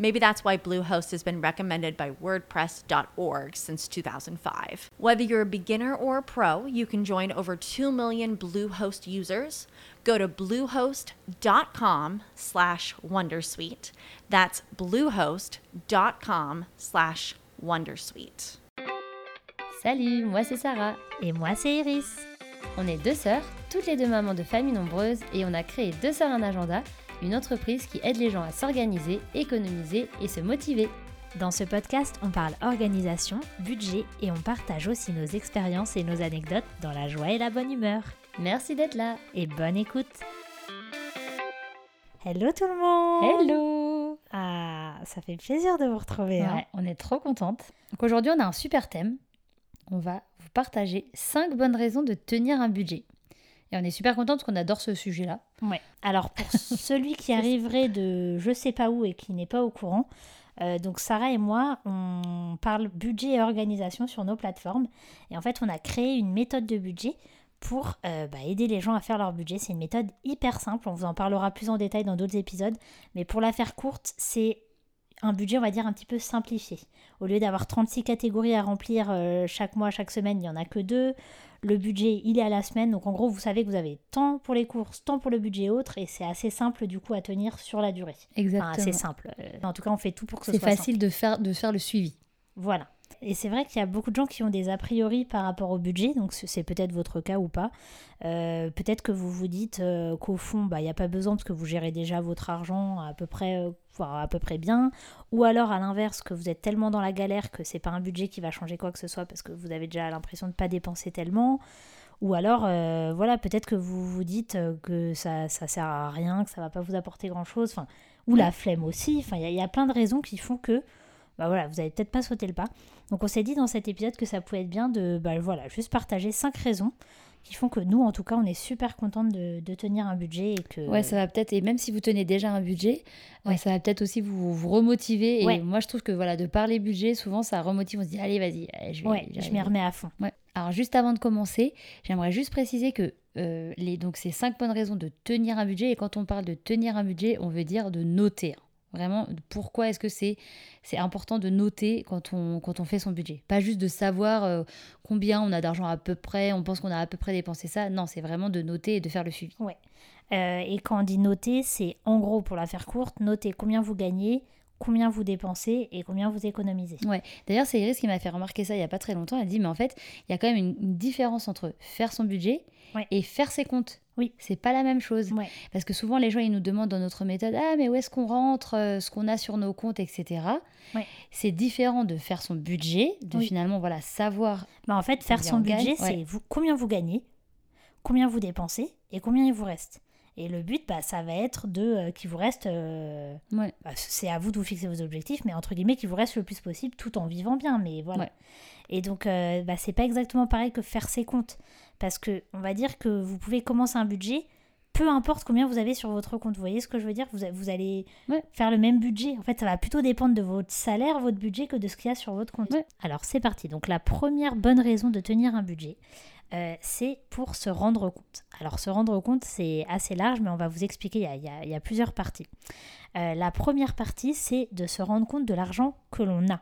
Maybe that's why Bluehost has been recommended by WordPress.org since 2005. Whether you're a beginner or a pro, you can join over 2 million Bluehost users. Go to bluehost.com slash Wondersuite. That's bluehost.com slash Wondersuite. Salut, moi c'est Sarah. Et moi c'est Iris. On est deux sœurs, toutes les deux mamans de familles nombreuses, et on a créé Deux Sœurs un agenda, une entreprise qui aide les gens à s'organiser, économiser et se motiver. Dans ce podcast, on parle organisation, budget et on partage aussi nos expériences et nos anecdotes dans la joie et la bonne humeur. Merci d'être là et bonne écoute. Hello tout le monde Hello Ah, ça fait plaisir de vous retrouver. hein. Ouais, on est trop contente. Donc aujourd'hui, on a un super thème. On va vous partager 5 bonnes raisons de tenir un budget. Et on est super contente parce qu'on adore ce sujet-là. Ouais. Alors pour celui qui arriverait de je sais pas où et qui n'est pas au courant, euh, donc Sarah et moi, on parle budget et organisation sur nos plateformes. Et en fait, on a créé une méthode de budget pour euh, bah, aider les gens à faire leur budget. C'est une méthode hyper simple, on vous en parlera plus en détail dans d'autres épisodes. Mais pour la faire courte, c'est un budget, on va dire, un petit peu simplifié. Au lieu d'avoir 36 catégories à remplir euh, chaque mois, chaque semaine, il n'y en a que deux. Le budget, il est à la semaine. Donc en gros, vous savez que vous avez tant pour les courses, tant pour le budget autre. Et c'est assez simple du coup à tenir sur la durée. Exactement. Enfin, assez simple. Euh, en tout cas, on fait tout pour que ce C'est soit facile de faire, de faire le suivi. voilà. Et c'est vrai qu'il y a beaucoup de gens qui ont des a priori par rapport au budget, donc c'est peut-être votre cas ou pas. Euh, peut-être que vous vous dites euh, qu'au fond, bah, il n'y a pas besoin parce que vous gérez déjà votre argent à peu près, euh, voire à peu près bien. Ou alors à l'inverse, que vous êtes tellement dans la galère que c'est pas un budget qui va changer quoi que ce soit parce que vous avez déjà l'impression de ne pas dépenser tellement. Ou alors, voilà, peut-être que vous vous dites que ça, ça sert à rien, que ça va pas vous apporter grand-chose. Enfin, ou la flemme aussi. Enfin, il y, a- il y a plein de raisons qui font que bah voilà, vous avez peut-être pas sauté le pas. Donc on s'est dit dans cet épisode que ça pouvait être bien de bah voilà, juste partager cinq raisons qui font que nous, en tout cas, on est super contente de, de tenir un budget et que... Ouais, ça va peut-être, et même si vous tenez déjà un budget, euh, Ouais. ça va peut-être aussi vous, vous remotiver. Et Ouais. moi, je trouve que voilà, de parler budget, souvent, ça remotive. On se dit, allez, vas-y, allez, je vais. Ouais, j'y je arrive. m'y remets à fond. Ouais. Alors, juste avant de commencer, j'aimerais juste préciser que euh, les, donc, c'est cinq bonnes raisons de tenir un budget. Et quand on parle de tenir un budget, on veut dire de noter. Vraiment, pourquoi est-ce que c'est c'est important de noter quand on, quand on fait son budget? Pas juste de savoir euh, combien on a d'argent à peu près, on pense qu'on a à peu près dépensé ça. Non, c'est vraiment de noter et de faire le suivi. Euh, et quand on dit noter, c'est en gros, pour la faire courte, noter combien vous gagnez, combien vous dépensez et combien vous économisez. Ouais. D'ailleurs, c'est Iris qui m'a fait remarquer ça il y a pas très longtemps. Elle dit, mais en fait, il y a quand même une, une différence entre faire son budget Ouais. et faire ses comptes. Oui. C'est pas la même chose. Ouais. Parce que souvent, les gens, ils nous demandent dans notre méthode, ah, mais où est-ce qu'on rentre, euh, ce qu'on a sur nos comptes, etc. Ouais. C'est différent de faire son budget, de Oui. finalement, voilà, savoir. Mais en fait, faire son budget, c'est vous, combien vous gagnez, combien vous dépensez et combien il vous reste. Et le but, bah, ça va être de euh, qu'il vous reste. euh, Ouais. bah, c'est à vous de vous fixer vos objectifs, mais entre guillemets, qu'il vous reste le plus possible tout en vivant bien. Mais voilà. Ouais. Et donc, euh, bah, c'est pas exactement pareil que faire ses comptes. Parce que, on va dire que vous pouvez commencer un budget, peu importe combien vous avez sur votre compte. Vous voyez ce que je veux dire? Vous, vous allez Ouais. faire le même budget. En fait, ça va plutôt dépendre de votre salaire, votre budget, que de ce qu'il y a sur votre compte. Ouais. Alors, c'est parti. Donc, la première bonne raison de tenir un budget, euh, c'est pour se rendre compte. Alors, se rendre compte, c'est assez large, mais on va vous expliquer, il y a, il y a- plusieurs parties. Euh, la première partie, c'est de se rendre compte de l'argent que l'on a.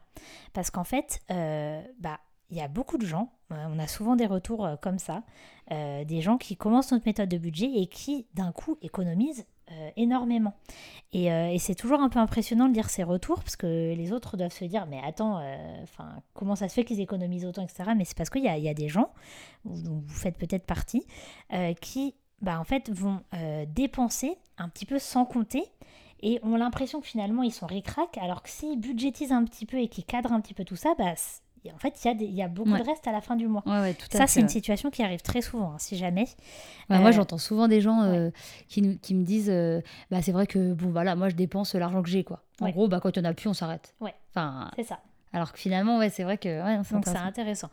Parce qu'en fait, euh, bah, il y a beaucoup de gens, on a souvent des retours comme ça, des gens qui commencent notre méthode de budget et qui, d'un coup, économisent euh, énormément. Et, euh, et c'est toujours un peu impressionnant de lire ces retours parce que les autres doivent se dire mais attends, euh, comment ça se fait qu'ils économisent autant, etc. Mais c'est parce qu'il y y a des gens, dont vous faites peut-être partie, qui bah, en fait vont dépenser un petit peu sans compter et ont l'impression que finalement ils sont ricrac, alors que s'ils budgétisent un petit peu et qu'ils cadrent un petit peu tout ça, bah, c- en fait, il y, a des- y a beaucoup Ouais. de reste à la fin du mois. Ouais, ouais, tout à Ça, c'est une situation qui arrive très souvent, hein, si jamais. Bah, Moi, Euh, j'entends souvent des gens euh, qui, nous- qui me disent euh, bah, c'est vrai que bon, voilà, moi, je dépense l'argent que j'ai. quoi. En gros, bah, quand en a plus, on s'arrête. Ouais. Enfin, C'est ça. alors que finalement, ouais, c'est vrai que. Ouais, c'est intéressant.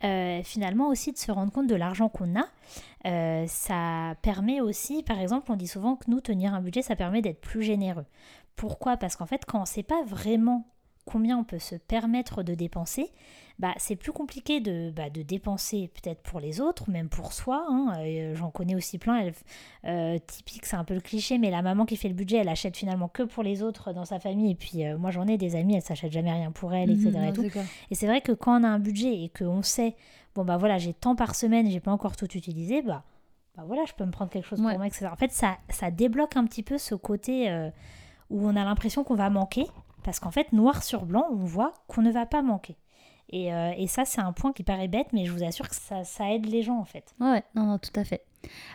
intéressant. Finalement aussi de se rendre compte de l'argent qu'on a, ça permet aussi, par exemple, on dit souvent que nous, tenir un budget, ça permet d'être plus généreux. Pourquoi? Parce qu'en fait, quand on ne sait pas vraiment combien on peut se permettre de dépenser, bah, c'est plus compliqué de, bah, de dépenser peut-être pour les autres, même pour soi. hein. Euh, J'en connais aussi plein. Elle, euh, typique, c'est un peu le cliché, mais la maman qui fait le budget, elle achète finalement que pour les autres dans sa famille. Et puis euh, moi, j'en ai des amis, elle s'achète jamais rien pour elle, etc. Mhm, et ouais, tout. Et c'est vrai que quand on a un budget et qu'on sait, bon bah voilà, j'ai tant par semaine j'ai pas encore tout utilisé, bah, bah voilà, je peux me prendre quelque chose Ouais. pour moi, etc. En fait, ça, ça débloque un petit peu ce côté où on a l'impression qu'on va manquer, parce qu'en fait, noir sur blanc, on voit qu'on ne va pas manquer. Et, euh, et ça, c'est un point qui paraît bête, mais je vous assure que ça, ça aide les gens, en fait. Ouais, non, non, tout à fait.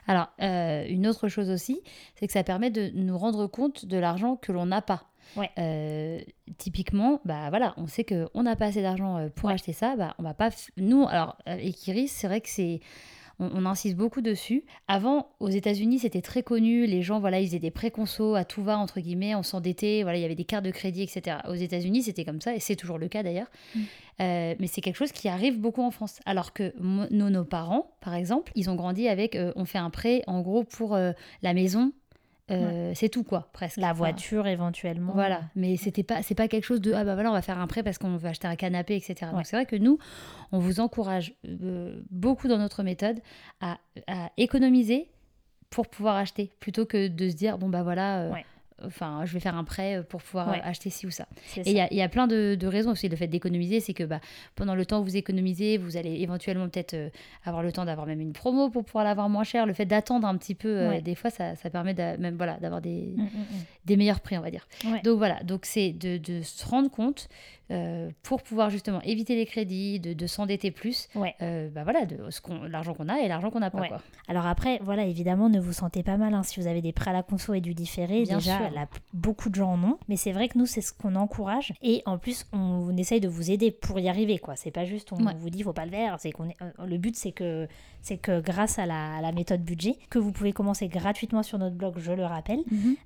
Alors, euh, une autre chose aussi, c'est que ça permet de nous rendre compte de l'argent que l'on n'a pas. Ouais. Euh, typiquement, bah voilà, on sait qu'on n'a pas assez d'argent pour Ouais. acheter ça. Bah, on va pas. Nous, alors, Ekiris, c'est vrai que c'est. On, on insiste beaucoup dessus. Avant, aux États-Unis, c'était très connu. Les gens, voilà, ils faisaient des pré-consos à tout va, entre guillemets. On s'endettait. Voilà, il y avait des cartes de crédit, etc. Aux États-Unis, c'était comme ça, et c'est toujours le cas d'ailleurs. Mm. Euh, mais c'est quelque chose qui arrive beaucoup en France. Alors que nos, nos parents, par exemple, ils ont grandi avec euh, on fait un prêt, en gros, pour euh, la maison. Euh, C'est tout, quoi, presque. La Enfin, voiture, éventuellement. voilà, mais c'était pas, c'est pas quelque chose de ah bah voilà, on va faire un prêt parce qu'on veut acheter un canapé, etc. Ouais. Donc c'est vrai que nous, on vous encourage euh, beaucoup dans notre méthode à, à économiser pour pouvoir acheter plutôt que de se dire bon bah voilà, euh, Ouais. Enfin je vais faire un prêt pour pouvoir Ouais. euh, acheter ci ou ça. Et il y y a plein de, de raisons aussi. Le fait d'économiser, c'est que bah, pendant le temps où vous économisez, vous allez éventuellement peut-être euh, avoir le temps d'avoir même une promo pour pouvoir l'avoir moins cher. Le fait d'attendre un petit peu, euh, Ouais. des fois, ça, ça permet même voilà, d'avoir des, Mm, mm, des meilleurs prix, on va dire. Ouais. Donc voilà, donc c'est de, de se rendre compte euh, pour pouvoir justement éviter les crédits, de, de s'endetter plus. Ouais. euh, bah voilà, de ce qu'on, l'argent qu'on a et l'argent qu'on n'a pas. Ouais. Quoi. Alors après, voilà, évidemment, ne vous sentez pas mal hein, si vous avez des prêts à la conso et du différé. Bien déjà, beaucoup de gens en ont. Mais c'est vrai que nous, c'est ce qu'on encourage. Et en plus, on, on essaye de vous aider pour y arriver. quoi. C'est pas juste on Ouais. vous dit faut pas le faire. C'est qu'on est, euh, le but, c'est que, c'est que grâce à la, à la méthode budget, que vous pouvez commencer gratuitement sur notre blog, je le rappelle,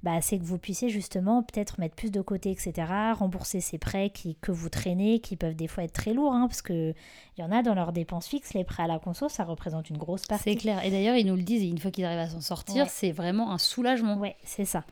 bah, c'est que vous puissiez justement peut-être mettre plus de côté, etc., rembourser ces prêts qui, que vous traînez, qui peuvent des fois être très lourds, hein, parce qu'il y en a dans leurs dépenses fixes, les prêts à la conso, ça reprend une grosse partie. C'est clair. Et d'ailleurs, ils nous le disent, et une fois qu'ils arrivent à s'en sortir, Ouais. c'est vraiment un soulagement. Ouais, c'est ça.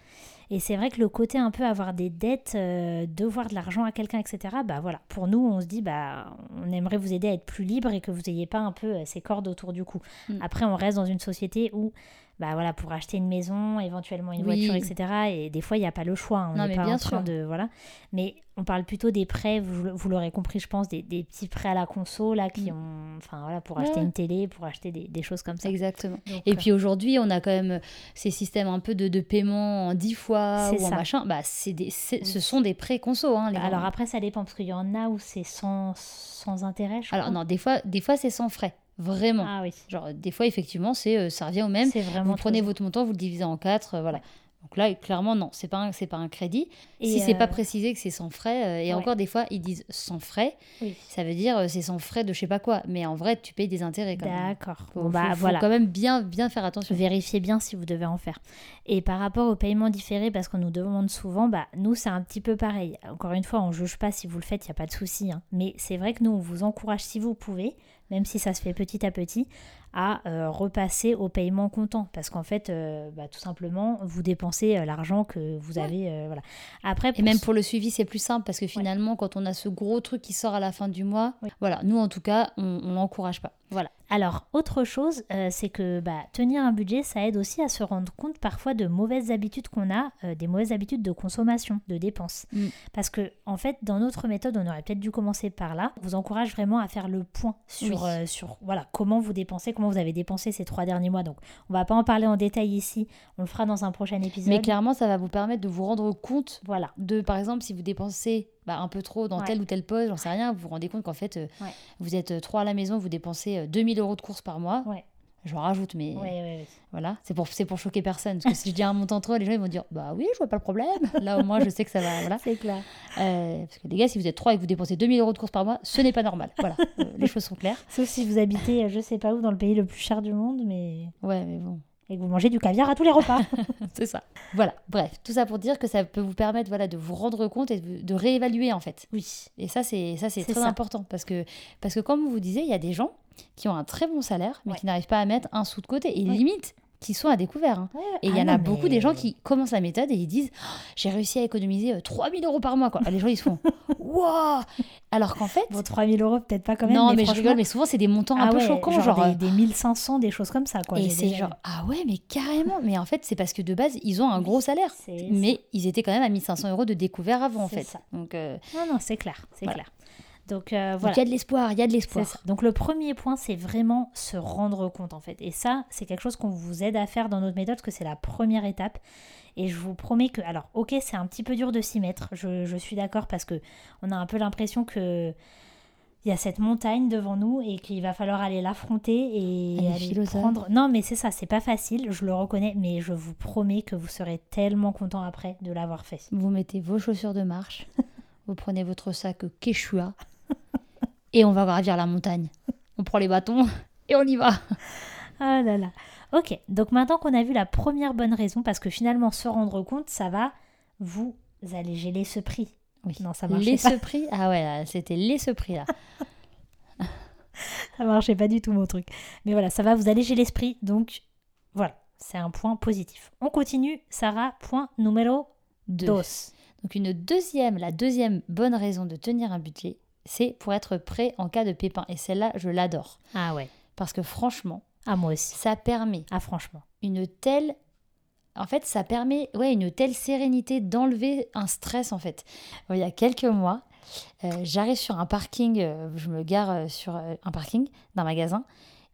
Et c'est vrai que le côté un peu avoir des dettes, euh, devoir de l'argent à quelqu'un, etc., bah voilà, pour nous, on se dit, bah, on aimerait vous aider à être plus libre et que vous n'ayez pas un peu euh, ces cordes autour du cou. Mm. Après, on reste dans une société où, bah voilà, pour acheter une maison, éventuellement une Oui. voiture, etc., et des fois, il n'y a pas le choix. hein, On n'est mais pas bien en train sûr. de. Voilà. Mais on parle plutôt des prêts, vous, vous l'aurez compris, je pense, des, des petits prêts à la conso, là, qui Mm. ont. Enfin, voilà, pour acheter ouais. une télé, pour acheter des, des choses comme ça. Exactement. Donc, Et euh, puis aujourd'hui, on a quand même ces systèmes un peu de, de paiement en 10 fois ou en machin. Bah, c'est des, ce sont des prêts conso. Hein, les alors après, ça dépend, parce qu'il y en a où c'est sans, sans intérêt, je Alors crois. non, des fois, des fois c'est sans frais. Vraiment. Ah oui. Genre, des fois, effectivement, c'est euh, ça revient au même. C'est vraiment Vous prenez votre montant, vous le divisez en quatre, euh, voilà. Donc là, clairement, non, c'est pas un, c'est pas un crédit. Et, si c'est euh, pas précisé que c'est sans frais, euh, et ouais. encore des fois, ils disent sans frais, Oui. ça veut dire euh, c'est sans frais de je sais pas quoi. Mais en vrai, tu payes des intérêts quand même. D'accord. Bon, bah faut- voilà. quand même bien, bien faire attention. Vérifiez bien si vous devez en faire. Et par rapport au paiement différé, parce qu'on nous demande souvent, bah nous c'est un petit peu pareil. Encore une fois, on juge pas si vous le faites, il n'y a pas de souci. hein. Mais c'est vrai que nous, on vous encourage si vous pouvez, même si ça se fait petit à petit, à euh, repasser au paiement comptant. Parce qu'en fait, euh, bah, tout simplement, vous dépensez euh, l'argent que vous avez. voilà. Après, Et même pour le suivi, c'est plus simple parce que finalement, quand on a ce gros truc qui sort à la fin du mois, Oui. voilà, nous en tout cas, on, l'encourage pas. Voilà. Alors, autre chose, c'est que bah, tenir un budget, ça aide aussi à se rendre compte parfois de mauvaises habitudes qu'on a, des mauvaises habitudes de consommation, de dépenses. Mm. Parce que, en fait, dans notre méthode, on aurait peut-être dû commencer par là. On vous encourage vraiment à faire le point sur, Oui. sur voilà, comment vous dépensez, comment vous avez dépensé ces trois derniers mois. Donc, on va pas en parler en détail ici, on le fera dans un prochain épisode. Mais clairement, ça va vous permettre de vous rendre compte Voilà. de, par exemple, si vous dépensez bah, un peu trop dans Ouais. tel ou tel poste, j'en sais rien, vous vous rendez compte qu'en fait, euh, Ouais. vous êtes euh, trois à la maison, vous dépensez euh, 2000 euros de courses par mois. Ouais. Je rajoute, mais Ouais, ouais, ouais. voilà, c'est pour, pour choquer personne. Parce que si je dis un montant trop, les gens ils vont dire Bah oui, je vois pas le problème. Là, au moins, je sais que ça va. Voilà. C'est clair. Euh, parce que les gars, si vous êtes trois et que vous dépensez 2000 euros de courses par mois, ce n'est pas normal. Voilà, Euh, les choses sont claires. Sauf si vous habitez, euh, je sais pas où, dans le pays le plus cher du monde, mais. Ouais, mais bon. Et que vous mangez du caviar à tous les repas. C'est ça. Voilà, bref, tout ça pour dire que ça peut vous permettre voilà, de vous rendre compte et de, de réévaluer en fait. oui. Et ça, c'est très ça. important parce que, parce que, comme vous disiez, il y a des gens qui ont un très bon salaire, mais Ouais. qui n'arrivent pas à mettre un sou de côté. Et Ouais. limite, qui sont à découvert. hein. Ouais, Et il ah y en non, a beaucoup des gens qui commencent la méthode et ils disent Oh, J'ai réussi à économiser euh, 3000 euros par mois. Quoi. Les gens, ils se font Waouh Alors qu'en fait. Bon, 3000 euros, peut-être pas quand même. non, mais, je franchement- rigole, mais souvent, c'est des montants un Ah peu ouais, choquants. genre, Genre, euh, des, des 1500, des choses comme ça. Quoi, et c'est genre. Ah ouais, mais carrément. Mais en fait, c'est parce que de base, ils ont un gros salaire. Mais ils étaient quand même à 1500 euros de découvert avant, en fait. ça. Donc, euh, Non, non, c'est clair. C'est Voilà. clair. Donc euh, donc, voilà. il y a de l'espoir, il y a de l'espoir. Donc le premier point, c'est vraiment se rendre compte en fait. Et ça, c'est quelque chose qu'on vous aide à faire dans notre méthode, parce que c'est la première étape. Et je vous promets que, alors, ok, c'est un petit peu dur de s'y mettre. Je, je suis d'accord parce que on a un peu l'impression que il y a cette montagne devant nous et qu'il va falloir aller l'affronter et Elle est aller philosophe. prendre. Non, mais c'est ça, c'est pas facile. Je le reconnais, mais je vous promets que vous serez tellement content après de l'avoir fait. Vous mettez vos chaussures de marche, vous prenez votre sac Quechua et on va gravir la montagne. On prend les bâtons et on y va. Ah là là. Ok, donc maintenant qu'on a vu la première bonne raison, parce que finalement se rendre compte, ça va vous alléger les ce prix. Oui. Non, ça marchait les pas. ce prix Ah ouais, c'était les ce prix là. Ça marchait pas du tout mon truc. Mais voilà, ça va vous alléger l'esprit, donc voilà, c'est un point positif. On continue, Sarah, point numéro Deux. 2. Donc une deuxième, la deuxième bonne raison de tenir un budget, c'est pour être prêt en cas de pépin. Et celle-là, je l'adore. Ah ouais, Parce que franchement, ah moi aussi. ça permet Ah franchement. une telle en fait ça permet ouais une telle sérénité d'enlever un stress en fait il y a quelques mois euh, j'arrive sur un parking euh, je me gare euh, sur euh, un parking d'un magasin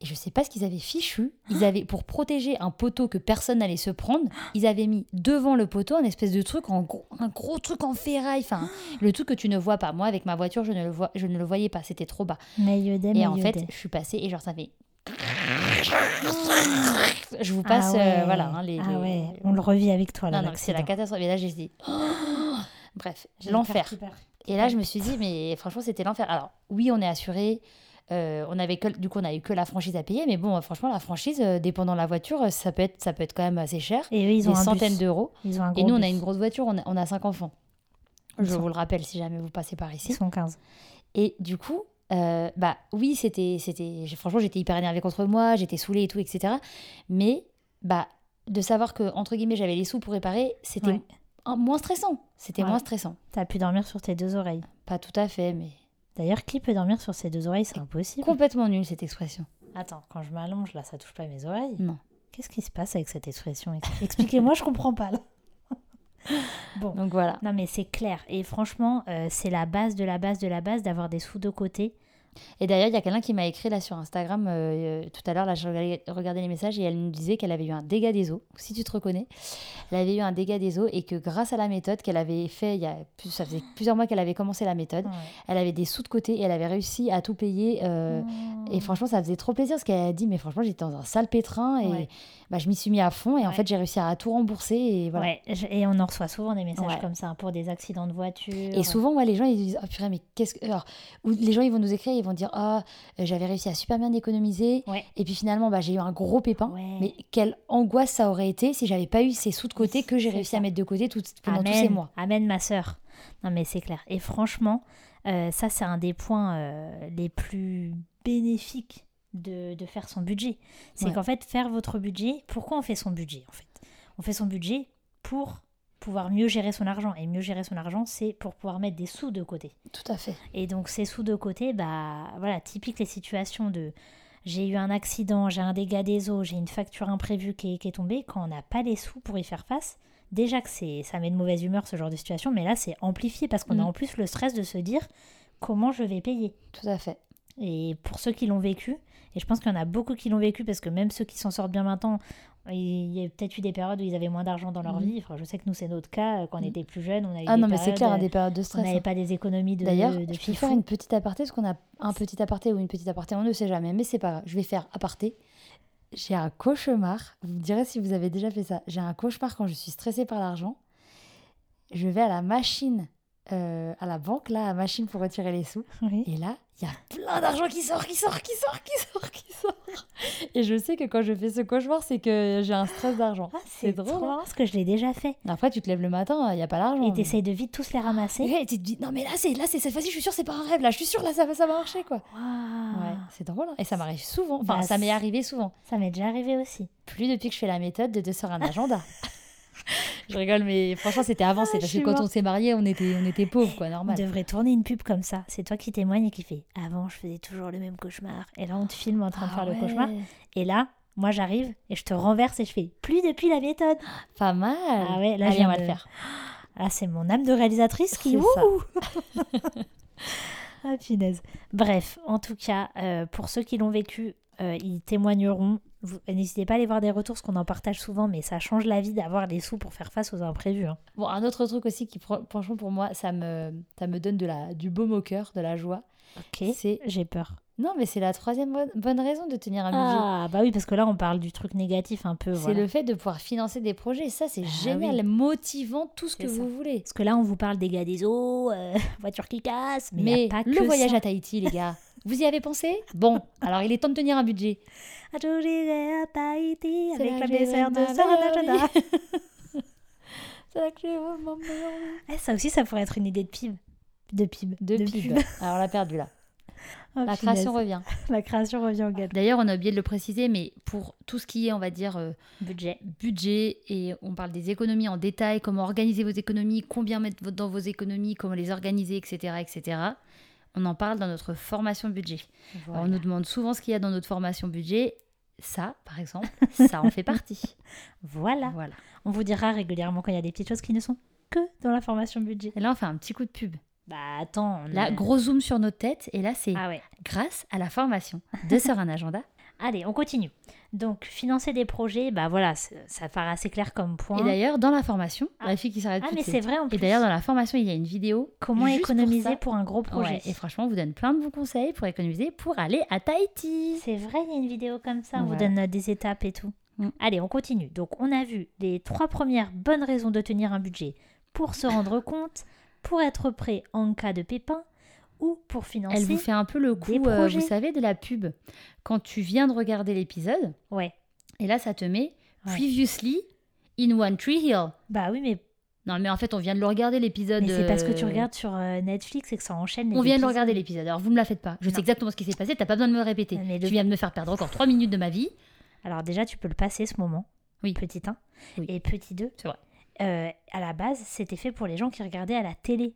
et je sais pas ce qu'ils avaient fichu ils avaient pour protéger un poteau que personne n'allait se prendre ils avaient mis devant le poteau un espèce de truc en gros, un gros truc en ferraille enfin le truc que tu ne vois pas moi avec ma voiture je ne le vois je ne le voyais pas c'était trop bas Meillodé, et en fait, je suis passée et genre ça fait. Je vous passe, ah ouais. euh, voilà, hein, les, ah les- ouais, on le revit avec toi là. Non, non, c'est la catastrophe. Et là, j'ai dit. Bref, J'ai l'enfer. Et là, je me suis dit, mais franchement, c'était l'enfer. Alors, oui, on est assuré. Euh, on avait que, du coup, on a eu que la franchise à payer, mais bon, euh, franchement, la franchise, euh, dépendant de la voiture, ça peut être, ça peut être quand même assez cher, Et eux, ils ont des un centaines d'euros. Ils ont un Et nous, on a une grosse voiture, on a, on a cinq enfants. Ils Je sont- vous le rappelle si jamais vous passez par Ils ici. sont 15. Et du coup, euh, bah oui, c'était, c'était, franchement, j'étais hyper énervée contre moi, j'étais saoulée et tout, etc. Mais bah de savoir que entre guillemets j'avais les sous pour réparer, c'était Ouais. moins stressant. C'était moins stressant. T'as pu dormir sur tes deux oreilles. Pas tout à fait, mais D'ailleurs, qui peut dormir sur ses deux oreilles C'est impossible. complètement nul cette expression. Attends, quand je m'allonge, là, ça touche pas mes oreilles? Non. Qu'est-ce qui se passe avec cette expression? Expliquez-moi, je comprends pas là. bon. Donc voilà. Non mais c'est clair. Et franchement, euh, c'est la base de la base de la base d'avoir des sous de côté. Et d'ailleurs, il y a quelqu'un qui m'a écrit là sur Instagram euh, euh, tout à l'heure. Là, je regardais, les messages et elle nous disait qu'elle avait eu un dégât des eaux. Si tu te reconnais, elle avait eu un dégât des eaux et que grâce à la méthode qu'elle avait fait, il y a ça faisait plusieurs mois qu'elle avait commencé la méthode, elle avait des sous de côté et elle avait réussi à tout payer. euh, Et franchement, ça faisait trop plaisir parce qu'elle a dit, mais franchement, j'étais dans un sale pétrin et Ouais. bah, je m'y suis mis à fond et en fait, j'ai réussi à tout rembourser et voilà. Et on en reçoit souvent des messages comme ça hein, pour des accidents de voiture. Et souvent, ouais, les gens, ils disent, oh purée, mais qu'est-ce que. Alors, les gens, ils vont nous écrire, ils vont dire, ah, j'avais réussi à super bien économiser. Ouais. Et puis finalement, bah, j'ai eu un gros pépin. Ouais. Mais quelle angoisse ça aurait été si j'avais pas eu ces sous de côté que j'ai réussi ça. à mettre de côté tout, pendant Amen, tous ces mois. Amen, ma sœur. Non, mais c'est clair. Et franchement, euh, ça, c'est un des points euh, les plus bénéfiques de, de faire son budget. C'est Ouais. qu'en fait, faire votre budget, pourquoi on fait son budget en fait? On fait son budget pour pouvoir mieux gérer son argent. Et mieux gérer son argent, c'est pour pouvoir mettre des sous de côté. Tout à fait. Et donc ces sous de côté, bah voilà, typique les situations de j'ai eu un accident, j'ai un dégât des eaux, j'ai une facture imprévue qui est, qui est tombée, quand on n'a pas les sous pour y faire face, déjà que c'est ça met de mauvaise humeur ce genre de situation, mais là c'est amplifié parce qu'on a Mm. en plus le stress de se dire comment je vais payer? Tout à fait. Et pour ceux qui l'ont vécu, et je pense qu'il y en a beaucoup qui l'ont vécu parce que même ceux qui s'en sortent bien maintenant, il y a peut-être eu des périodes où ils avaient moins d'argent dans leur Mhm. vie. Enfin, je sais que nous c'est notre cas, quand on Mhm. était plus jeunes, on a eu Ah des non, mais c'est périodes, clair, des périodes de on stress. n'avait hein. pas des économies de, D'ailleurs, de je peux faire une petite aparté, parce qu'on a un petit aparté ou une petite aparté, on ne sait jamais, mais c'est pas grave. Je vais faire aparté. j'ai un cauchemar. Vous me direz si vous avez déjà fait ça. J'ai un cauchemar quand je suis stressée par l'argent. Je vais à la machine, euh, à la banque, là, à la machine pour retirer les sous. Oui. Et là, il y a plein d'argent qui sort, qui sort, qui sort, qui sort, qui sort. Et je sais que quand je fais ce cauchemar, c'est que j'ai un stress d'argent. Ah, c'est drôle. trop hein. parce que je l'ai déjà fait. Après, tu te lèves le matin, il n'y a pas d'argent. Et t'essayes de vite tous les ramasser. Ouais, tu te dis, non mais là, c'est là, c'est cette fois-ci, je suis sûre, c'est pas un rêve. Là, je suis sûre, là, ça, va- ça va marcher, quoi. Ouais, c'est drôle. hein. Et ça m'arrive souvent. Enfin, Bah, ça m'est arrivé souvent. Ça m'est déjà arrivé aussi. Plus depuis que je fais la méthode de deux sœurs un agenda. je rigole, mais franchement, c'était avant. C'est Ah, parce que quand on s'est mariés, on était, on était pauvres, quoi, On normal. devrait tourner une pub comme ça. C'est toi qui témoigne et qui fait Avant, je faisais toujours le même cauchemar. Et là, on te filme en train de Ah faire le cauchemar. Et là, moi, j'arrive et je te renverse et je fais Plus depuis la méthode. Pas mal. Ah ouais, là, Allez, on va le faire. Ah, c'est mon âme de réalisatrice qui. Ça. Ah, punaise. Bref, en tout cas, euh, pour ceux qui l'ont vécu, euh, ils témoigneront. N'hésitez pas à aller voir des retours, parce qu'on en partage souvent, mais ça change la vie d'avoir les sous pour faire face aux imprévus. hein. Bon, un autre truc aussi qui, fr- franchement, pour moi, ça me, ça me donne de la, du baume au cœur, de la joie. Ok, C'est j'ai peur. non, mais c'est la troisième bonne, raison de tenir un budget. Ah, bah oui, parce que là, on parle du truc négatif un peu. C'est voilà. le fait de pouvoir financer des projets. Ça, c'est Ah génial, oui. motivant, tout ce que ça. vous voulez. Parce que là, on vous parle des gars des eaux, euh, voiture qui casse, mais, y Mais a pas le que voyage ça. à Tahiti, les gars, vous y avez pensé? Bon, alors il est temps de tenir un budget. J'irai à Tahiti C'est avec la de Sarah Eh, Ça aussi, ça pourrait être une idée de pub. De pub. De, pub. Alors on l'a perdu là. Oh, La création revient. La création revient au. D'ailleurs, on a oublié de le préciser, mais pour tout ce qui est, on va dire, euh, Budget. budget, et on parle des économies en détail, comment organiser vos économies, combien mettre dans vos économies, comment les organiser, etc., etc. On en parle dans notre formation budget. Voilà. on nous demande souvent ce qu'il y a dans notre formation budget. Ça, par exemple, ça en fait partie. Voilà. Voilà. On vous dira régulièrement quand il y a des petites choses qui ne sont que dans la formation budget. Et là, on fait un petit coup de pub. Bah attends. on Là, gros zoom sur notre tête. Et là, c'est Ah ouais. grâce à la formation de Sœur un agenda. Allez, on continue. Donc, financer des projets, bah voilà, ça paraît assez clair comme point. Et d'ailleurs, dans la formation, Ah. la fille qui s'arrête ah, mais c'est vrai en plus. Et d'ailleurs, dans la formation, il y a une vidéo. Comment pour économiser pour, un gros projet Ouais, et franchement, on vous donne plein de bons conseils pour économiser pour aller à Tahiti. C'est vrai, il y a une vidéo comme ça, on vous donne euh, des étapes et tout. Mm. Allez, on continue. Donc, on a vu les trois premières bonnes raisons de tenir un budget pour se rendre compte, pour être prêt en cas de pépin ou pour financer. Elle vous fait un peu le coup, euh, vous savez, de la pub. Quand tu viens de regarder l'épisode, Ouais. et là, ça te met Ouais. Previously in One Tree Hill. Bah oui, mais, Non, mais en fait, on vient de le regarder l'épisode. mais c'est parce que tu euh, regardes sur euh, Netflix et que ça enchaîne les On vient de le regarder l'épisode, alors vous me la faites pas. Je sais exactement ce qui s'est passé, t'as pas besoin de me le répéter. Mais le- Tu viens de me faire perdre encore 3 minutes de ma vie. Alors déjà, tu peux le passer ce moment. Oui. Petit 1. Oui. Et petit 2. C'est vrai. à la base, c'était fait pour les gens qui regardaient à la télé.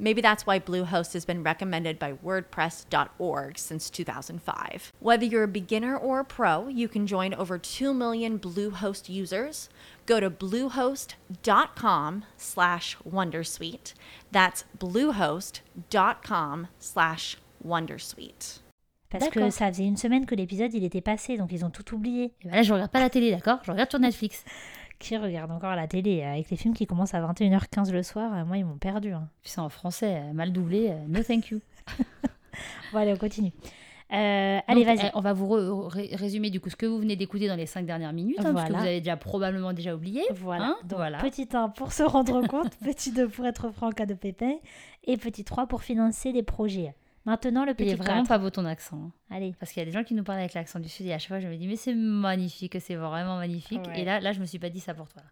Maybe that's why Bluehost has been recommended by WordPress.org since 2005. Whether you're a beginner or a pro, you can join over 2 million Bluehost users. Go to bluehost.com slash Wondersuite. That's bluehost.com slash Wondersuite. Parce que D'accord. ça faisait une semaine que l'épisode il était passé, donc ils ont tout oublié. Et ben là, je regarde pas la télé, d'accord Je regarde sur Netflix. Qui regarde encore la télé euh, avec les films qui commencent à 21h15 le soir euh, Moi, ils m'ont perdu. hein. Puis c'est en français, euh, mal doublé, no thank you. Bon, allez, on continue. Euh, allez, Donc, vas-y. eh, on va vous re- ré- résumer du coup ce que vous venez d'écouter dans les 5 dernières minutes, hein, parce que Voilà. vous avez déjà probablement déjà oublié. Voilà. hein, Donc, voilà. Petit 1 pour se rendre compte, petit 2 pour être franc en cas de pépin, et petit 3 pour financer des projets. Maintenant, le Il est petit vraiment 4. pas beau ton accent. Allez, Parce qu'il y a des gens qui nous parlent avec l'accent du sud et à chaque fois je me dis mais c'est magnifique, c'est vraiment magnifique. Ouais. Et là, là je me suis pas dit ça pour toi.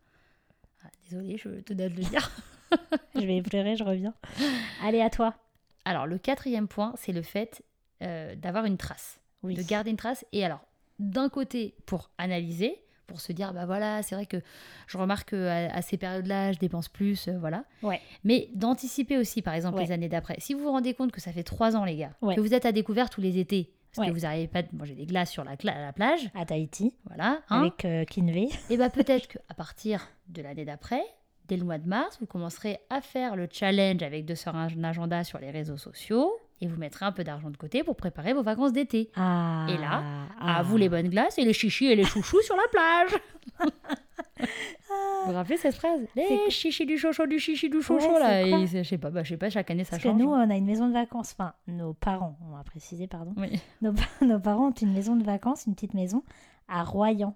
Ah, désolée, je te donne de le dire. je vais pleurer, je reviens. Allez, à toi. Alors le quatrième point, c'est le fait euh, d'avoir une trace. Oui. de garder une trace. Et alors, d'un côté, pour analyser, pour se dire, bah voilà, c'est vrai que je remarque qu'à à ces périodes-là, je dépense plus, euh, voilà. Ouais. Mais d'anticiper aussi, par exemple, Ouais. les années d'après. Si vous vous rendez compte que ça fait trois ans, les gars, Ouais. que vous êtes à découvert tous les étés, parce que vous n'arrivez pas de manger des glaces sur la, plage, À Tahiti, voilà, hein, avec euh, Kinvey. et bah peut-être qu'à partir de l'année d'après, dès le mois de mars, vous commencerez à faire le challenge avec de sur un agenda sur les réseaux sociaux et vous mettrez un peu d'argent de côté pour préparer vos vacances d'été. Ah, Et là, ah. À vous les bonnes glaces et les chichis et les chouchous sur la plage. Vous vous rappelez cette phrase? Les chichis du chocho, du chichi du chocho Ouais, là. Et je sais pas, bah, je sais pas, chaque année ça Parce que change. nous, on a une maison de vacances. Enfin, nos parents, on va préciser, pardon. Oui. Nos, nos parents ont une maison de vacances, une petite maison, à Royan.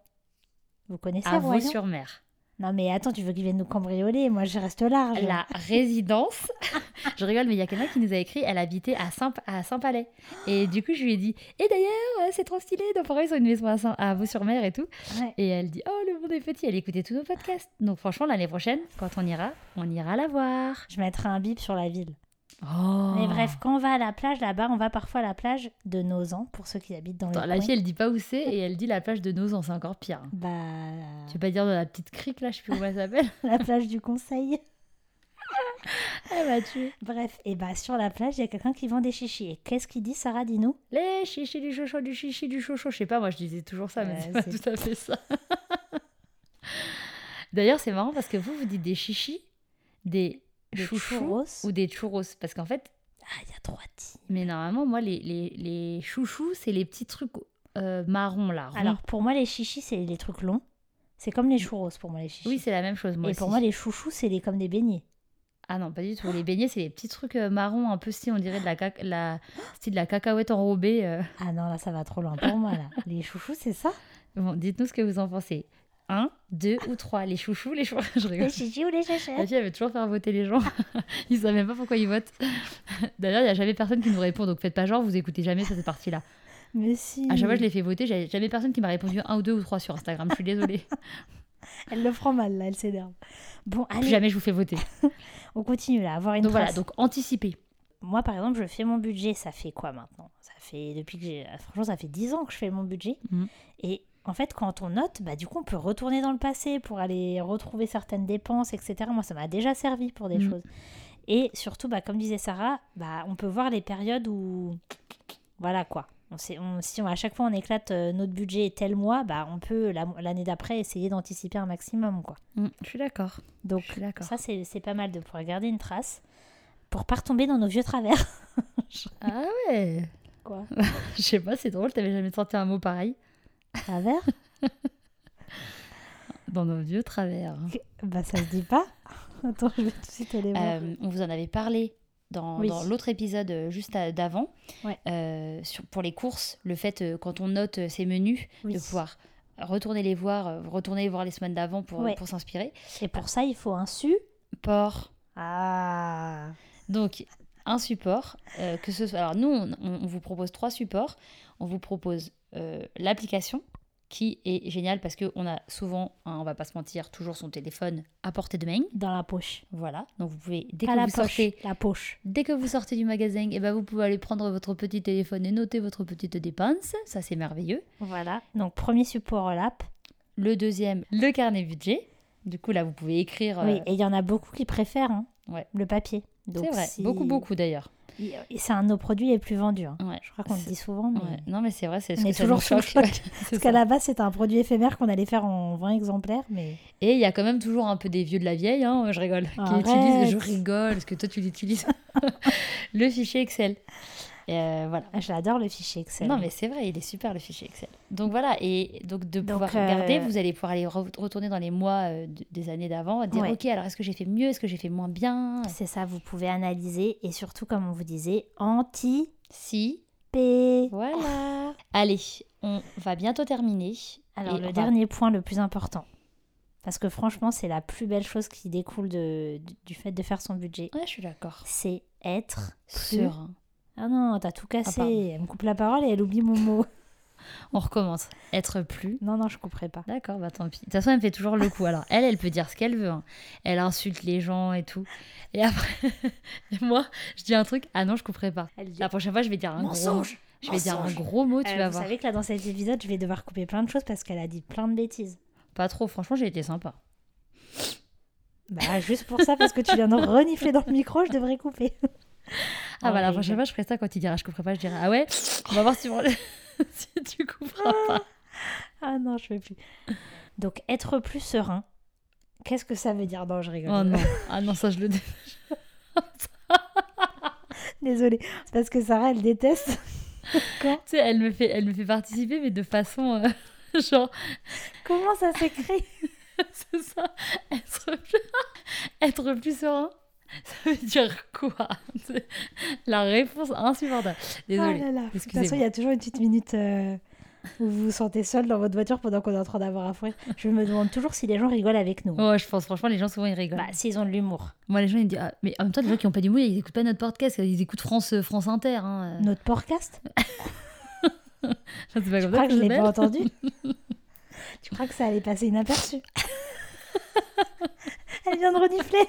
Vous connaissez À Royan? Vaux-sur-Mer. Non, mais attends, tu veux qu'ils viennent nous cambrioler? Moi, je reste large. La résidence. je rigole, mais il y a quelqu'un qui nous a écrit elle habitait à Saint- à Saint-Palais. Et du coup, je lui ai dit Et d'ailleurs, euh, c'est trop stylé, nos parents ils ont une maison à, Saint- à Vaux-sur-Mer et tout. Ouais. Et elle dit Oh, le monde est petit. Elle écoutait tous nos podcasts. Donc, franchement, l'année prochaine, quand on ira, on ira la voir. Je mettrai un bip sur la ville. Oh Mais bref, quand on va à la plage, là-bas, on va parfois à la plage de Nozan, pour ceux qui habitent dans Attends, le la coin. fille, elle dit pas où c'est et elle dit la plage de Nozan, c'est encore pire. Bah, Tu veux pas dire de la petite crique là, je sais plus comment elle s'appelle la plage du Conseil. Elle m'a tué. Bref, et bah sur la plage, il y a quelqu'un qui vend des chichis. Et qu'est-ce qu'il dit, Sarah Dis-nous? Les chichis du chocho, du chichi du chocho. Je sais pas, moi je disais toujours ça, mais Ouais, c'est pas c'est- tout à fait ça. D'ailleurs, c'est marrant parce que vous, vous dites des chichis, des, Des chouchous churros. ou des churros. Parce qu'en fait, Ah, il y a trois types. mais normalement, moi, les, les, les chouchous, c'est les petits trucs euh, marrons là. ronds. Alors, pour moi, les chichis, c'est les trucs longs. C'est comme les churros pour moi, les chichis. oui, c'est la même chose. Moi Et pour moi, les chouchous, c'est les comme des beignets. Ah non, pas du tout. Les beignets, c'est les petits trucs euh, marrons, un peu style, on dirait de la, caca- la, style de la cacahuète enrobée. euh. Ah non, là, ça va trop loin pour moi, là. Les chouchous, c'est ça? Bon, dites-nous ce que vous en pensez. Un, deux ou trois Les chouchous, les chouchous. Je rigole. Les ou les La chachettes fille, elle veut toujours faire voter les gens. ils savent même pas pourquoi ils votent. D'ailleurs, il n'y a jamais personne qui nous répond, donc faites pas genre, vous écoutez jamais cette partie-là. Mais si. À chaque fois, je les fais voter, j'ai jamais personne qui m'a répondu un ou deux ou trois sur Instagram. Je suis désolée. Elle le prend mal, là, elle s'énerve. Bon, Plus allez, jamais je vous fais voter. on continue, là, avoir une Donc trace. voilà, donc anticipez. Moi, par exemple, je fais mon budget, ça fait quoi maintenant? Ça fait, depuis que j'ai... Franchement, ça fait 10 ans que je fais mon budget. Mhm. Et en fait, quand on note, bah, du coup, on peut retourner dans le passé pour aller retrouver certaines dépenses, etc. Moi, ça m'a déjà servi pour des Mhm. choses. Et surtout, bah, comme disait Sarah, bah, on peut voir les périodes où... Voilà, quoi. On sait, on- si on- à chaque fois on éclate euh, notre budget tel mois, bah, on peut la- l'année d'après essayer d'anticiper un maximum, quoi. Mm, je suis d'accord. Donc, suis ça, c'est pas mal de pouvoir garder une trace pour pas retomber dans nos vieux travers. Ah ouais Quoi? Je sais pas, c'est drôle, t'avais jamais sorti un mot pareil. Travers Dans nos vieux travers. Bah ça se dit pas. Attends, je vais tout de suite aller voir. Euh, on vous en avait parlé dans, Oui. dans l'autre épisode euh, juste à- d'avant, Ouais. euh, pour les courses, le fait euh, quand on note euh, ces menus, Oui. de pouvoir retourner les voir, euh, retourner voir les semaines d'avant pour, Ouais. pour s'inspirer. Et pour ça, il faut un su. Port. Ah. Donc, un support, euh, que ce soit... Alors, nous, on vous propose trois supports. On vous propose euh, l'application, qui est géniale parce qu'on a souvent, hein, on va pas se mentir, toujours son téléphone à portée de main. Dans la poche. Voilà, donc vous pouvez, dès pas que la vous poche. sortez La poche. Dès que vous sortez du magasin, eh ben vous pouvez aller prendre votre petit téléphone et noter votre petite dépense. Ça, c'est merveilleux. Voilà. Donc premier support l'app. Le deuxième, le carnet budget. Du coup, là, vous pouvez écrire. euh, Oui. Et il y en a beaucoup qui préfèrent hein, Ouais. le papier. C'est vrai, si- beaucoup, beaucoup d'ailleurs. C'est un de nos produits les plus vendus. hein. Ouais. Je crois qu'on le C'est- dit souvent. Mais... Ouais. Non, mais c'est vrai, c'est ce que ça toujours nous choque. C'est Parce ça. qu'à la base, c'était un produit éphémère qu'on allait faire en 20 exemplaires. Mais Et il y a quand même toujours un peu des vieux de la vieille, hein, je rigole, qui Arrête. utilisent, je rigole, parce que toi tu l'utilises, le fichier Excel. Euh, voilà. Ah, j'adore le fichier Excel. Non, mais c'est vrai, il est super le fichier Excel. Donc voilà, et donc de Donc, pouvoir euh, regarder, vous allez pouvoir aller re- retourner dans les mois euh, de- des années d'avant, dire Ouais. ok, alors est-ce que j'ai fait mieux, est-ce que j'ai fait moins bien? C'est ça, vous pouvez analyser et surtout, comme on vous disait, anti Si, P. voilà. Allez, on va bientôt terminer. Alors, Et le va- dernier point le plus important. Parce que franchement, c'est la plus belle chose qui découle de, du, fait de faire son budget. Ouais, je suis d'accord. C'est être. Serein. Ah non, t'as tout cassé. pardon. elle me coupe la parole et elle oublie mon mot. On recommence. Être plus. non, non, je couperai pas. D'accord, bah tant pis. De toute façon, elle me fait toujours le coup. Alors, elle, elle peut dire ce qu'elle veut. hein. Elle insulte les gens et tout. Et après, moi, je dis un truc. Ah non, je couperai pas. Dit La prochaine fois, je vais dire un gros mot. mensonge. Je vais dire un gros mot, tu Euh, vas vous voir. savez que là, dans cet épisode, je vais devoir couper plein de choses parce qu'elle a dit plein de bêtises. Pas trop, franchement, j'ai été sympa. Bah, juste pour ça, parce que tu viens de renifler dans le micro, je devrais couper. Ah bah la prochaine fois, je ferai ça quand il dira je couperai pas, je dirai ah ouais, on va voir si, si tu couperas pas. Ah non, je fais plus. Donc, être plus serein, qu'est-ce que ça veut dire? Non, je rigole. Oh non, ah non, ça je le. Désolée. Parce que Sarah, elle déteste. Tu sais, elle me fait, elle me fait participer, mais de façon euh, genre, Comment ça s'écrit? C'est ça, être plus, être plus serein. Ça veut dire quoi? La réponse insupportable. Désolée. Oh là là. De toute façon, il y a toujours une petite minute euh, où vous vous sentez seul dans votre voiture pendant qu'on est en train d'avoir à fourir. Je me demande toujours si les gens rigolent avec nous. Oh, je pense franchement, les gens souvent ils rigolent. Bah, s'ils ont de l'humour. Moi, les gens ils me disent, ah, mais en même temps, les gens qui ont pas d'humour, ils écoutent pas notre podcast, ils écoutent France, euh, France Inter. Hein. Notre podcast? C'est pas Tu comme ça crois que je ça l'ai pas entendu? Tu crois que ça allait passer inaperçu? Elle vient de renifler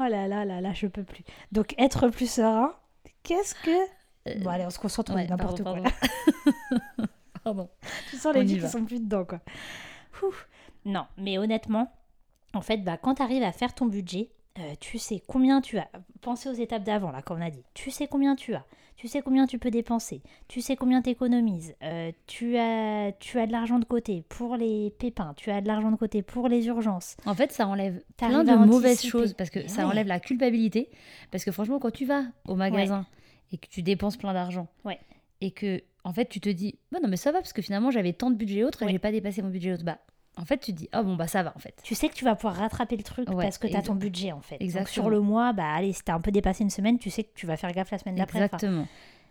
Oh là là là là, je peux plus. Donc, être plus serein, qu'est-ce que... Bon, allez, on se concentre, on Ouais, n'importe quoi. pardon. Tu sens les filles qui sont plus dedans, quoi. Ouf. Non, mais honnêtement, en fait, bah, quand tu arrives à faire ton budget, euh, tu sais combien tu as. Pensez aux étapes d'avant, là, comme on a dit. Tu sais combien tu as. Tu sais combien tu peux dépenser. Tu sais combien tu économises. tu, as, tu as de l'argent de côté pour les pépins. Tu as de l'argent de côté pour les urgences. En fait, ça enlève plein de mauvaises choses parce que ça ouais. enlève la culpabilité. Parce que franchement, quand tu vas au magasin et que tu dépenses plein d'argent Ouais. et que en fait tu te dis, bah non mais ça va parce que finalement j'avais tant de budget autre et Ouais. j'ai pas dépassé mon budget autre. Bah en fait tu dis, ah bon bah ça va en fait. Tu sais que tu vas pouvoir rattraper le truc Ouais, parce que tu as ton budget, en fait. Donc, exactement. sur le mois, bah allez, si tu un peu dépassé une semaine, tu sais que tu vas faire gaffe la semaine d'après. Exactement.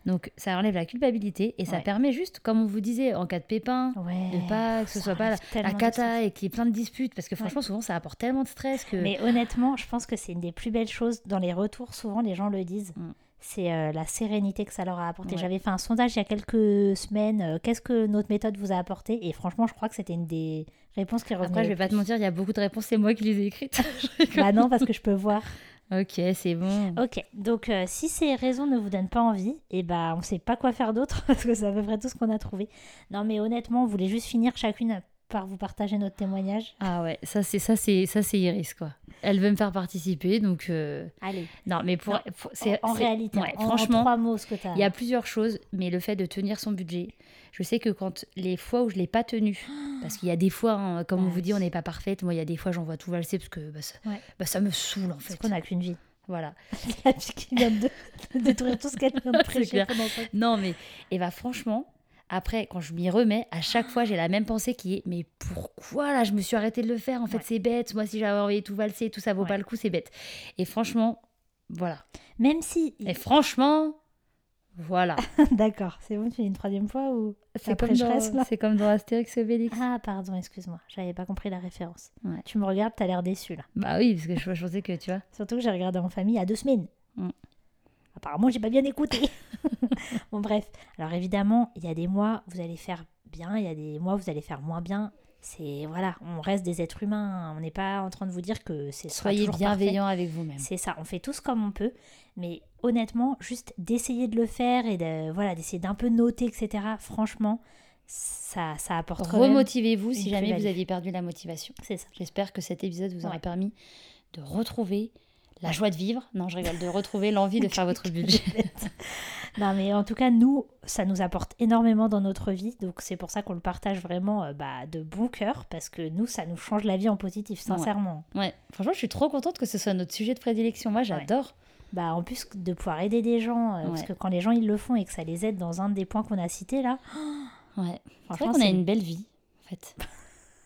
Donc ça enlève la culpabilité et ça Ouais. permet juste, comme on vous disait, en cas de pépin, Ouais, de pas que ce soit pas la, cata et qu'il y ait plein de disputes parce que franchement souvent ça apporte tellement de stress que Mais honnêtement, je pense que c'est une des plus belles choses dans les retours. Souvent, les gens le disent. Mm. C'est euh, la sérénité que ça leur a apporté. Ouais. J'avais fait un sondage il y a quelques semaines. euh, Qu'est-ce que notre méthode vous a apporté? Et franchement, je crois que c'était une des réponses qui revenaient. après je vais pas te mentir, il y a beaucoup de réponses, c'est moi qui les ai écrites. Bah non, parce que je peux voir. ok, c'est bon. Ok, donc euh, si ces raisons ne vous donnent pas envie, et bah on sait pas quoi faire d'autre parce que c'est à peu près tout ce qu'on a trouvé. Non, mais honnêtement, on voulait juste finir chacune par vous partager notre témoignage. Ah ouais, ça c'est ça c'est ça c'est Iris quoi. Elle veut me faire participer donc euh, Allez, non mais pour, c'est en réalité, ouais, en, en franchement trois mots, ce que tu as. il y a plusieurs choses mais le fait de tenir son budget, je sais que quand les fois où je l'ai pas tenu parce qu'il y a des fois hein, comme on vous dit on n'est pas parfaite, moi il y a des fois j'envoie tout valser parce que bah, ça, Ouais. bah, ça me saoule en Parce fait. qu'on n'a qu'une vie. Voilà. Qui vient de, détruire tout ce qu'elle vient de prêcher pendant. Non mais et bah franchement après, quand je m'y remets, à chaque fois, j'ai la même pensée qui est Mais pourquoi là, je me suis arrêtée de le faire En fait, Ouais. c'est bête. Moi, si j'avais envoyé tout valser, tout ça vaut Ouais. pas le coup, c'est bête. Et franchement, voilà. Même si. Et franchement, voilà. D'accord, c'est bon, tu fais une troisième fois ou. C'est Après, comme, je reste, là. dans, c'est comme dans Astérix et Obélix. Ah, pardon, excuse-moi, j'avais pas compris la référence. Ouais. Tu me regardes, t'as l'air déçu là. Bah oui, parce que je, je pensais que tu vois. Surtout que j'ai regardé en famille il y a deux semaines. Mm. Apparemment, j'ai pas bien écouté. bon, bref. Alors, évidemment, il y a des mois, vous allez faire bien, il y a des mois, vous allez faire moins bien. C'est voilà, on reste des êtres humains. On n'est pas en train de vous dire que c'est Soyez bienveillants avec vous-même. C'est ça, on fait tous comme on peut, mais honnêtement, juste d'essayer de le faire et de voilà, d'essayer d'un peu noter, etc. Franchement, ça, ça apporte. Remotivez-vous si jamais vous aviez perdu la motivation. C'est ça. J'espère que cet épisode vous aura permis de retrouver la joie de vivre. Non, je rigole, de retrouver l'envie de faire votre budget. Non, mais en tout cas, nous, ça nous apporte énormément dans notre vie, donc c'est pour ça qu'on le partage vraiment euh, bah, de bon cœur, parce que nous, ça nous change la vie en positif, sincèrement. Ouais, franchement, je suis trop contente que ce soit notre sujet de prédilection. Moi, j'adore. Bah, en plus de pouvoir aider des gens, euh, parce que quand les gens ils le font et que ça les aide dans un des points qu'on a cités là, Ouais. Franchement, qu'on a une belle vie, en fait.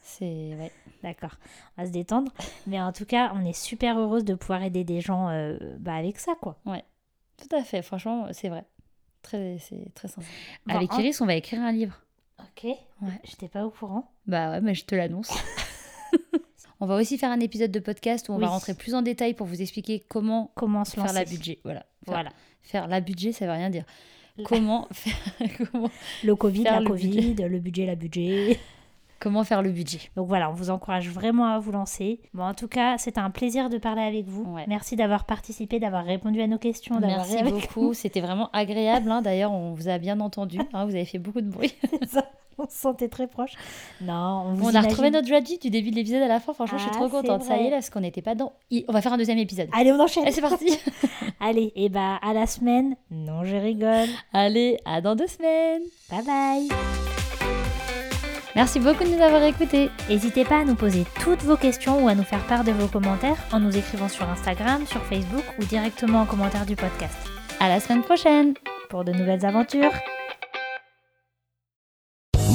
C'est ouais. D'accord, on va se détendre. Mais en tout cas, on est super heureuse de pouvoir aider des gens euh, bah, avec ça, quoi. Tout à fait. Franchement, c'est vrai. Très, c'est très. Bon, Avec Iris, on va écrire un livre. Ok, j'étais pas au courant. Bah ouais, mais je te l'annonce. on va aussi faire un épisode de podcast où on va rentrer plus en détail pour vous expliquer comment Comment se faire lancer la budget. Voilà. Faire, Voilà. Faire la budget, ça veut rien dire. Comment faire, comment, Le Covid, Faire la le Covid, le budget, la budget. comment faire le budget. Donc voilà, on vous encourage vraiment à vous lancer. Bon, en tout cas, c'était un plaisir de parler avec vous. Ouais. Merci d'avoir participé, d'avoir répondu à nos questions, Merci avec beaucoup, c'était vraiment agréable. hein. D'ailleurs, on vous a bien entendu, hein, vous avez fait beaucoup de bruit. Ça, on se sentait très proche. Non, on vous on a retrouvé notre Jadji du début de l'épisode à la fin. Franchement, je suis Ah, trop contente. Ça y est, là, parce qu'on n'était pas dans. On va faire un deuxième épisode. Allez, on enchaîne. Allez, c'est parti. Allez, et bah à la semaine. Non, je rigole. Allez, à dans deux semaines. Bye bye. Merci beaucoup de nous avoir écoutés. N'hésitez pas à nous poser toutes vos questions ou à nous faire part de vos commentaires en nous écrivant sur Instagram, sur Facebook ou directement en commentaire du podcast. À la semaine prochaine. Pour de nouvelles aventures.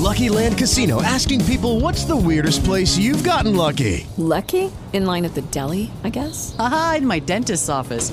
Lucky Land Casino asking people what's the weirdest place you've gotten lucky? Lucky? In line at the deli, I guess? Aha, in my dentist's office.